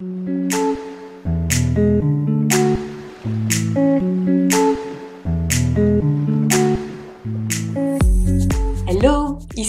Thank you.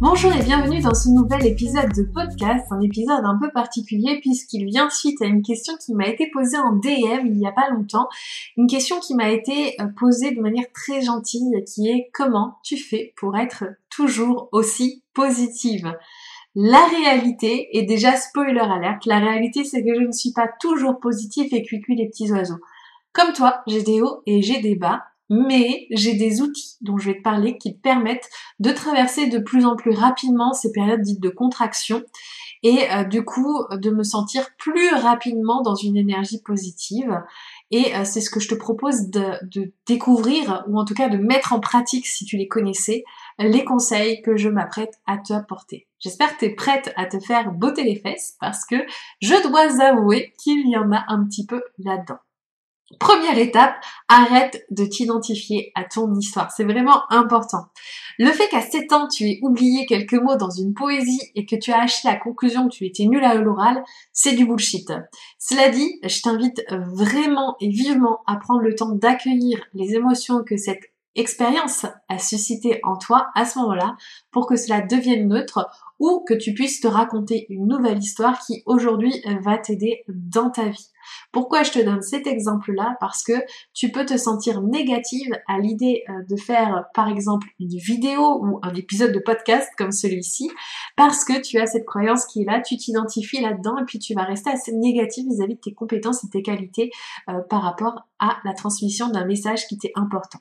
Bonjour et bienvenue dans ce nouvel épisode de podcast, un épisode un peu particulier puisqu'il vient suite à une question qui m'a été posée en DM il n'y a pas longtemps, une question qui m'a été euh, posée de manière très gentille qui est comment tu fais pour être toujours aussi positive? La réalité est déjà spoiler alerte. La réalité, c'est que je ne suis pas toujours positive et cuicui les petits oiseaux. Comme toi, j'ai des hauts et j'ai des bas mais j'ai des outils dont je vais te parler qui te permettent de traverser de plus en plus rapidement ces périodes dites de contraction et euh, du coup de me sentir plus rapidement dans une énergie positive. Et euh, c'est ce que je te propose de, de, découvrir, ou en tout cas de mettre en pratique si tu les connaissais, les conseils que je m'apprête à te apporter. J'espère que tu es prête à te faire botter les fesses parce que je dois avouer qu'il y en a un petit peu là-dedans. Première étape, arrête de t'identifier à ton histoire. C'est vraiment important. Le fait qu'à 7 ans, tu aies oublié quelques mots dans une poésie et que tu as acheté la conclusion que tu étais nul à l'oral, c'est du bullshit. Cela dit, je t'invite vraiment et vivement à prendre le temps d'accueillir les émotions que cette expérience a suscité en toi à ce moment-là pour que cela devienne neutre ou que tu puisses te raconter une nouvelle histoire qui aujourd'hui va t'aider dans ta vie. Pourquoi je te donne cet exemple-là? Parce que tu peux te sentir négative à l'idée euh, de faire par exemple une vidéo ou un épisode de podcast comme celui-ci parce que tu as cette croyance qui est là, tu t'identifies là-dedans et puis tu vas rester assez négative vis-à-vis de tes compétences et tes qualités euh, par rapport à la transmission d'un message qui t'est important.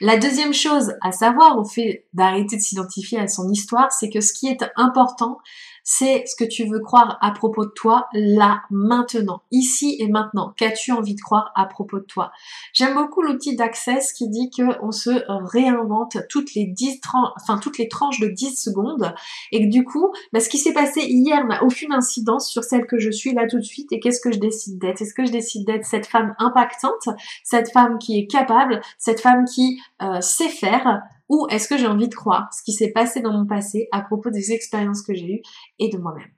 La deuxième chose à savoir au fait d'arrêter de s'identifier à son histoire, c'est que ce qui est important, c'est ce que tu veux croire à propos de toi là, maintenant, ici et maintenant. Qu'as-tu envie de croire à propos de toi? J'aime beaucoup l'outil d'Access qui dit qu'on se réinvente toutes les 10, enfin toutes les tranches de 10 secondes. Et que du coup, bah, ce qui s'est passé hier n'a aucune incidence sur celle que je suis là tout de suite. Et qu'est-ce que je décide d'être? Est-ce que je décide d'être cette femme impactante, cette femme qui est capable, cette femme qui euh, sait faire? Ou est-ce que j'ai envie de croire ce qui s'est passé dans mon passé à propos des expériences que j'ai eues et de moi-même?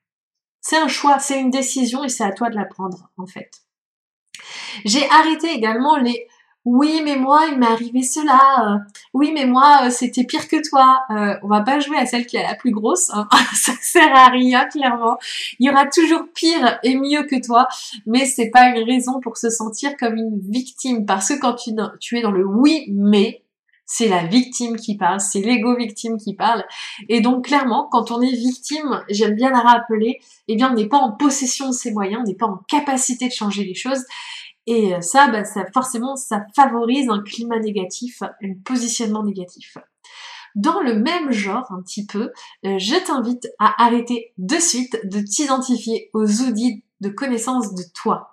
C'est un choix, c'est une décision et c'est à toi de la prendre en fait. J'ai arrêté également les oui mais moi il m'est arrivé cela, euh, oui mais moi euh, c'était pire que toi. Euh, on va pas jouer à celle qui est la plus grosse, hein. ça sert à rien clairement. Il y aura toujours pire et mieux que toi, mais c'est pas une raison pour se sentir comme une victime parce que quand tu, tu es dans le oui mais c'est la victime qui parle, c'est l'ego victime qui parle. Et donc clairement, quand on est victime, j'aime bien la rappeler, eh bien on n'est pas en possession de ses moyens, on n'est pas en capacité de changer les choses. Et euh, ça, bah, ça forcément, ça favorise un climat négatif, un positionnement négatif. Dans le même genre, un petit peu, euh, je t'invite à arrêter de suite de t'identifier aux outils de connaissance de toi,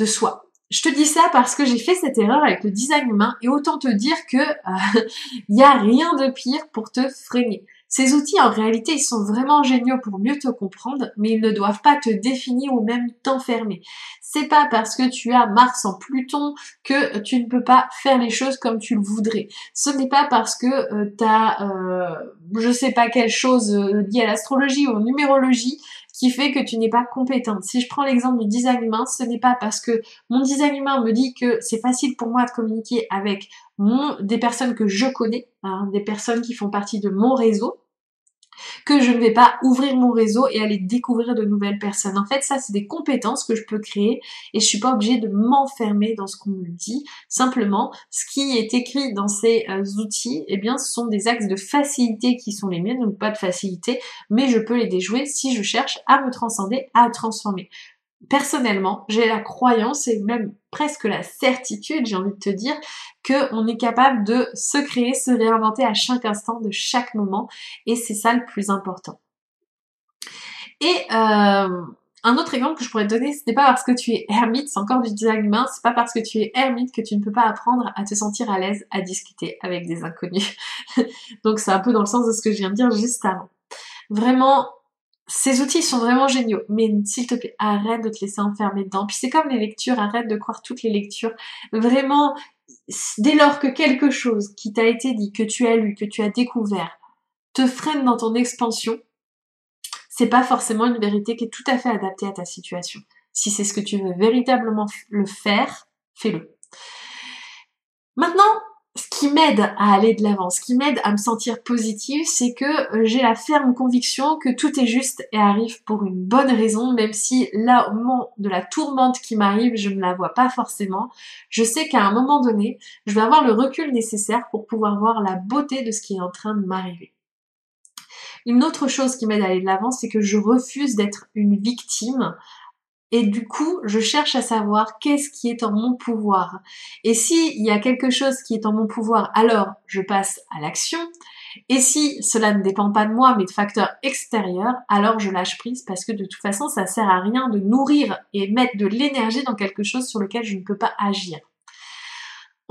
de soi. Je te dis ça parce que j'ai fait cette erreur avec le design humain et autant te dire que il euh, n'y a rien de pire pour te freiner. Ces outils, en réalité, ils sont vraiment géniaux pour mieux te comprendre, mais ils ne doivent pas te définir ou même t'enfermer. C'est pas parce que tu as Mars en Pluton que tu ne peux pas faire les choses comme tu le voudrais. Ce n'est pas parce que euh, tu as, euh, je sais pas quelle chose euh, liée à l'astrologie ou en numérologie qui fait que tu n'es pas compétente. Si je prends l'exemple du design humain, ce n'est pas parce que mon design humain me dit que c'est facile pour moi de communiquer avec des personnes que je connais, hein, des personnes qui font partie de mon réseau, que je ne vais pas ouvrir mon réseau et aller découvrir de nouvelles personnes. En fait, ça, c'est des compétences que je peux créer et je suis pas obligée de m'enfermer dans ce qu'on me dit. Simplement, ce qui est écrit dans ces euh, outils, eh bien, ce sont des axes de facilité qui sont les miennes, donc pas de facilité, mais je peux les déjouer si je cherche à me transcender, à transformer personnellement, j'ai la croyance et même presque la certitude, j'ai envie de te dire, qu'on est capable de se créer, se réinventer à chaque instant, de chaque moment, et c'est ça le plus important. Et euh, un autre exemple que je pourrais te donner, ce n'est pas parce que tu es ermite, c'est encore du design humain, c'est pas parce que tu es ermite que tu ne peux pas apprendre à te sentir à l'aise à discuter avec des inconnus. Donc c'est un peu dans le sens de ce que je viens de dire juste avant. Vraiment, ces outils sont vraiment géniaux, mais s'il te plaît, arrête de te laisser enfermer dedans. Puis c'est comme les lectures, arrête de croire toutes les lectures. Vraiment, dès lors que quelque chose qui t'a été dit, que tu as lu, que tu as découvert, te freine dans ton expansion, c'est pas forcément une vérité qui est tout à fait adaptée à ta situation. Si c'est ce que tu veux véritablement le faire, fais-le. Maintenant, qui m'aide à aller de l'avant, ce qui m'aide à me sentir positive, c'est que euh, j'ai la ferme conviction que tout est juste et arrive pour une bonne raison, même si là, au moment de la tourmente qui m'arrive, je ne la vois pas forcément. Je sais qu'à un moment donné, je vais avoir le recul nécessaire pour pouvoir voir la beauté de ce qui est en train de m'arriver. Une autre chose qui m'aide à aller de l'avant, c'est que je refuse d'être une victime et du coup, je cherche à savoir qu'est-ce qui est en mon pouvoir. Et s'il y a quelque chose qui est en mon pouvoir, alors je passe à l'action. Et si cela ne dépend pas de moi, mais de facteurs extérieurs, alors je lâche prise parce que de toute façon, ça sert à rien de nourrir et mettre de l'énergie dans quelque chose sur lequel je ne peux pas agir.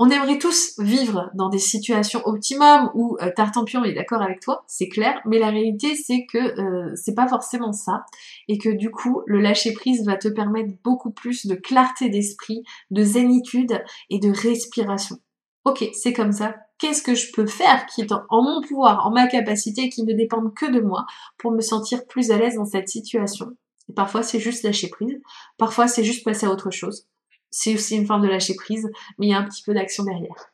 On aimerait tous vivre dans des situations optimum où euh, Tartampion est d'accord avec toi, c'est clair, mais la réalité c'est que euh, c'est pas forcément ça et que du coup le lâcher prise va te permettre beaucoup plus de clarté d'esprit, de zénitude et de respiration. Ok, c'est comme ça. Qu'est-ce que je peux faire qui est en mon pouvoir, en ma capacité, qui ne dépendent que de moi pour me sentir plus à l'aise dans cette situation? Parfois c'est juste lâcher prise, parfois c'est juste passer à autre chose c'est aussi une forme de lâcher prise, mais il y a un petit peu d'action derrière.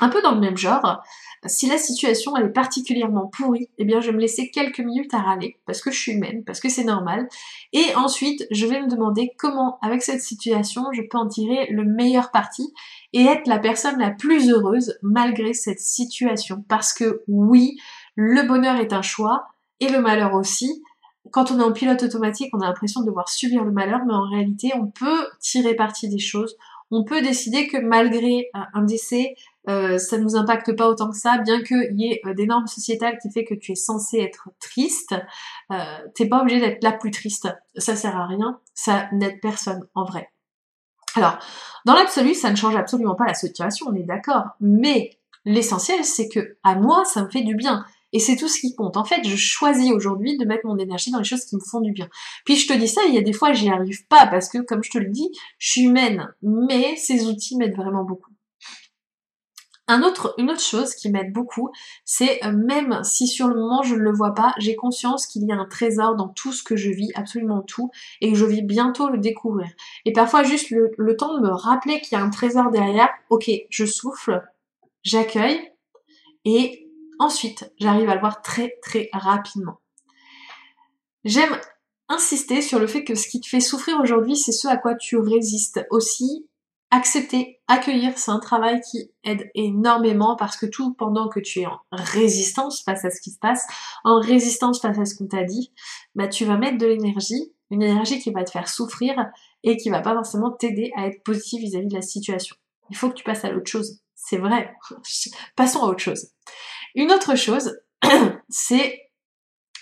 Un peu dans le même genre, si la situation elle est particulièrement pourrie, eh bien je vais me laisser quelques minutes à râler, parce que je suis humaine, parce que c'est normal, et ensuite je vais me demander comment avec cette situation je peux en tirer le meilleur parti et être la personne la plus heureuse malgré cette situation. Parce que oui, le bonheur est un choix, et le malheur aussi, quand on est en pilote automatique, on a l'impression de devoir subir le malheur, mais en réalité, on peut tirer parti des choses. On peut décider que malgré un décès, euh, ça ne nous impacte pas autant que ça, bien qu'il y ait euh, des normes sociétales qui fait que tu es censé être triste, euh, t'es pas obligé d'être la plus triste. Ça sert à rien, ça n'aide personne en vrai. Alors, dans l'absolu, ça ne change absolument pas la situation, on est d'accord, mais l'essentiel, c'est que à moi, ça me fait du bien. Et c'est tout ce qui compte. En fait, je choisis aujourd'hui de mettre mon énergie dans les choses qui me font du bien. Puis je te dis ça, il y a des fois j'y arrive pas parce que, comme je te le dis, je suis humaine. Mais ces outils m'aident vraiment beaucoup. Un autre, une autre chose qui m'aide beaucoup, c'est euh, même si sur le moment je ne le vois pas, j'ai conscience qu'il y a un trésor dans tout ce que je vis, absolument tout, et que je vais bientôt le découvrir. Et parfois juste le, le temps de me rappeler qu'il y a un trésor derrière, ok, je souffle, j'accueille, et Ensuite, j'arrive à le voir très très rapidement. J'aime insister sur le fait que ce qui te fait souffrir aujourd'hui, c'est ce à quoi tu résistes. Aussi, accepter, accueillir, c'est un travail qui aide énormément parce que tout pendant que tu es en résistance face à ce qui se passe, en résistance face à ce qu'on t'a dit, bah tu vas mettre de l'énergie, une énergie qui va te faire souffrir et qui va pas forcément t'aider à être positif vis à -vis de la situation. Il faut que tu passes à l'autre chose. C'est vrai. Passons à autre chose. Une autre chose, c'est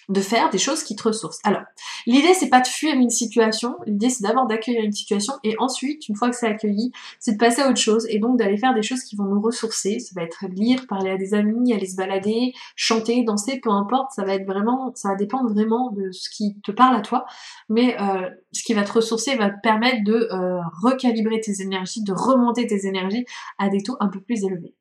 de faire des choses qui te ressourcent. Alors, l'idée c'est pas de fuir une situation, l'idée c'est d'abord d'accueillir une situation et ensuite, une fois que c'est accueilli, c'est de passer à autre chose et donc d'aller faire des choses qui vont nous ressourcer. Ça va être lire, parler à des amis, aller se balader, chanter, danser, peu importe. Ça va être vraiment, ça va dépendre vraiment de ce qui te parle à toi, mais euh, ce qui va te ressourcer va te permettre de euh, recalibrer tes énergies, de remonter tes énergies à des taux un peu plus élevés.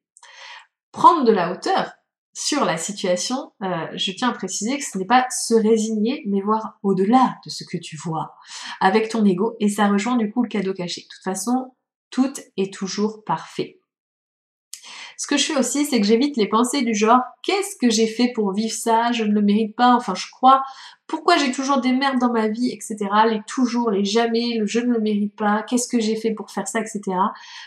Prendre de la hauteur, sur la situation, euh, je tiens à préciser que ce n'est pas se résigner, mais voir au-delà de ce que tu vois avec ton ego, et ça rejoint du coup le cadeau caché. De toute façon, tout est toujours parfait. Ce que je fais aussi, c'est que j'évite les pensées du genre qu'est-ce que j'ai fait pour vivre ça, je ne le mérite pas, enfin je crois, pourquoi j'ai toujours des merdes dans ma vie, etc. Les toujours, les jamais, le je ne le mérite pas, qu'est-ce que j'ai fait pour faire ça, etc.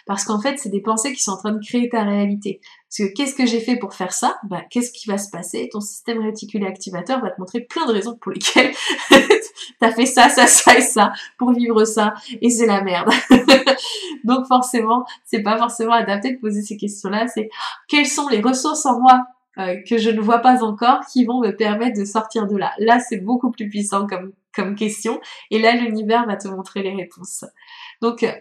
Parce qu'en fait, c'est des pensées qui sont en train de créer ta réalité. Parce que qu'est-ce que j'ai fait pour faire ça? Bah, Qu'est-ce qui va se passer? Ton système réticulé activateur va te montrer plein de raisons pour lesquelles t'as fait ça, ça, ça et ça pour vivre ça, et c'est la merde. Donc forcément, c'est pas forcément adapté de poser ces questions-là. C'est quelles sont les ressources en moi euh, que je ne vois pas encore qui vont me permettre de sortir de là? Là, c'est beaucoup plus puissant comme, comme question. Et là, l'univers va te montrer les réponses. Donc, euh,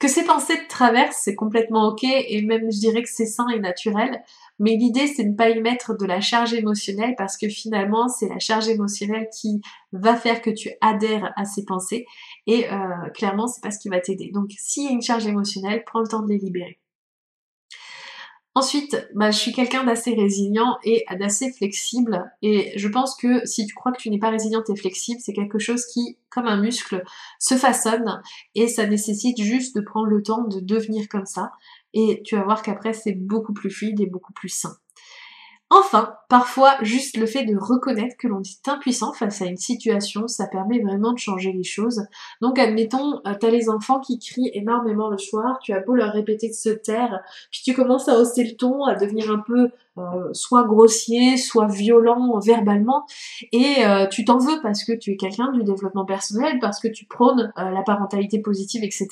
que ces pensées te traversent, c'est complètement ok et même je dirais que c'est sain et naturel. Mais l'idée, c'est de ne pas y mettre de la charge émotionnelle parce que finalement, c'est la charge émotionnelle qui va faire que tu adhères à ces pensées et euh, clairement, c'est pas ce qui va t'aider. Donc, s'il y a une charge émotionnelle, prends le temps de les libérer. Ensuite, bah, je suis quelqu'un d'assez résilient et d'assez flexible. Et je pense que si tu crois que tu n'es pas résiliente et flexible, c'est quelque chose qui, comme un muscle, se façonne et ça nécessite juste de prendre le temps de devenir comme ça. Et tu vas voir qu'après, c'est beaucoup plus fluide et beaucoup plus sain. Enfin, parfois, juste le fait de reconnaître que l'on est impuissant face à une situation, ça permet vraiment de changer les choses. Donc, admettons, euh, t'as les enfants qui crient énormément le soir, tu as beau leur répéter de se taire, puis tu commences à hausser le ton, à devenir un peu soit grossier, soit violent verbalement, et euh, tu t'en veux parce que tu es quelqu'un du développement personnel, parce que tu prônes la parentalité positive, etc.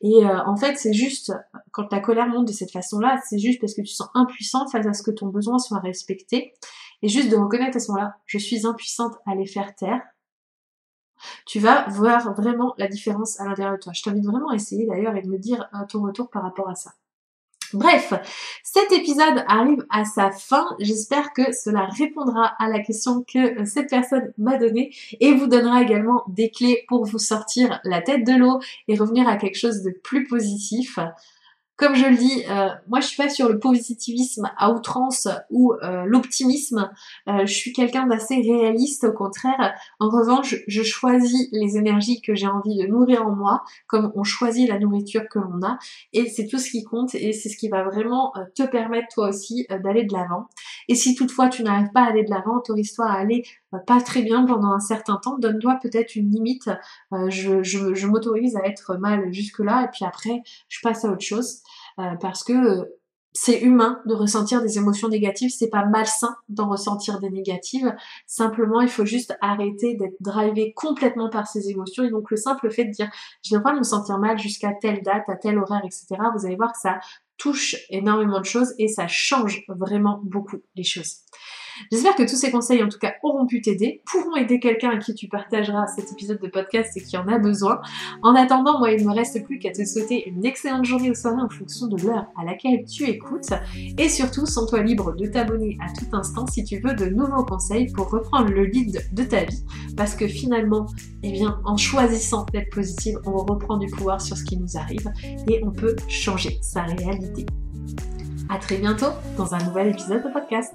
Et en fait, c'est juste, quand ta colère monte de cette façon-là, c'est juste parce que tu sens impuissante face à ce que ton besoin soit respecter et juste de reconnaître à ce moment-là, je suis impuissante à les faire taire, tu vas voir vraiment la différence à l'intérieur de toi. Je t'invite vraiment à essayer d'ailleurs et de me dire ton retour par rapport à ça. Bref, cet épisode arrive à sa fin. J'espère que cela répondra à la question que cette personne m'a donnée et vous donnera également des clés pour vous sortir la tête de l'eau et revenir à quelque chose de plus positif. Comme je le dis, euh, moi je suis pas sur le positivisme à outrance ou euh, l'optimisme. Euh, je suis quelqu'un d'assez réaliste au contraire. En revanche, je choisis les énergies que j'ai envie de nourrir en moi, comme on choisit la nourriture que l'on a. Et c'est tout ce qui compte et c'est ce qui va vraiment te permettre toi aussi d'aller de l'avant. Et si toutefois tu n'arrives pas à aller de l'avant, autorise-toi à aller pas très bien pendant un certain temps. Donne-toi peut-être une limite. je, je, je m'autorise à être mal jusque-là et puis après je passe à autre chose. Euh, parce que c'est humain de ressentir des émotions négatives, c'est pas malsain d'en ressentir des négatives. Simplement, il faut juste arrêter d'être drivé complètement par ces émotions. Et donc, le simple fait de dire, je pas de me sentir mal jusqu'à telle date, à tel horaire, etc. Vous allez voir que ça touche énormément de choses et ça change vraiment beaucoup les choses. J'espère que tous ces conseils, en tout cas, auront pu t'aider, pourront aider quelqu'un à qui tu partageras cet épisode de podcast et qui en a besoin. En attendant, moi, il ne me reste plus qu'à te souhaiter une excellente journée ou soirée en fonction de l'heure à laquelle tu écoutes. Et surtout, sens-toi libre de t'abonner à tout instant si tu veux de nouveaux conseils pour reprendre le lead de ta vie. Parce que finalement, eh bien, en choisissant d'être positive, on reprend du pouvoir sur ce qui nous arrive et on peut changer sa réalité. À très bientôt dans un nouvel épisode de podcast.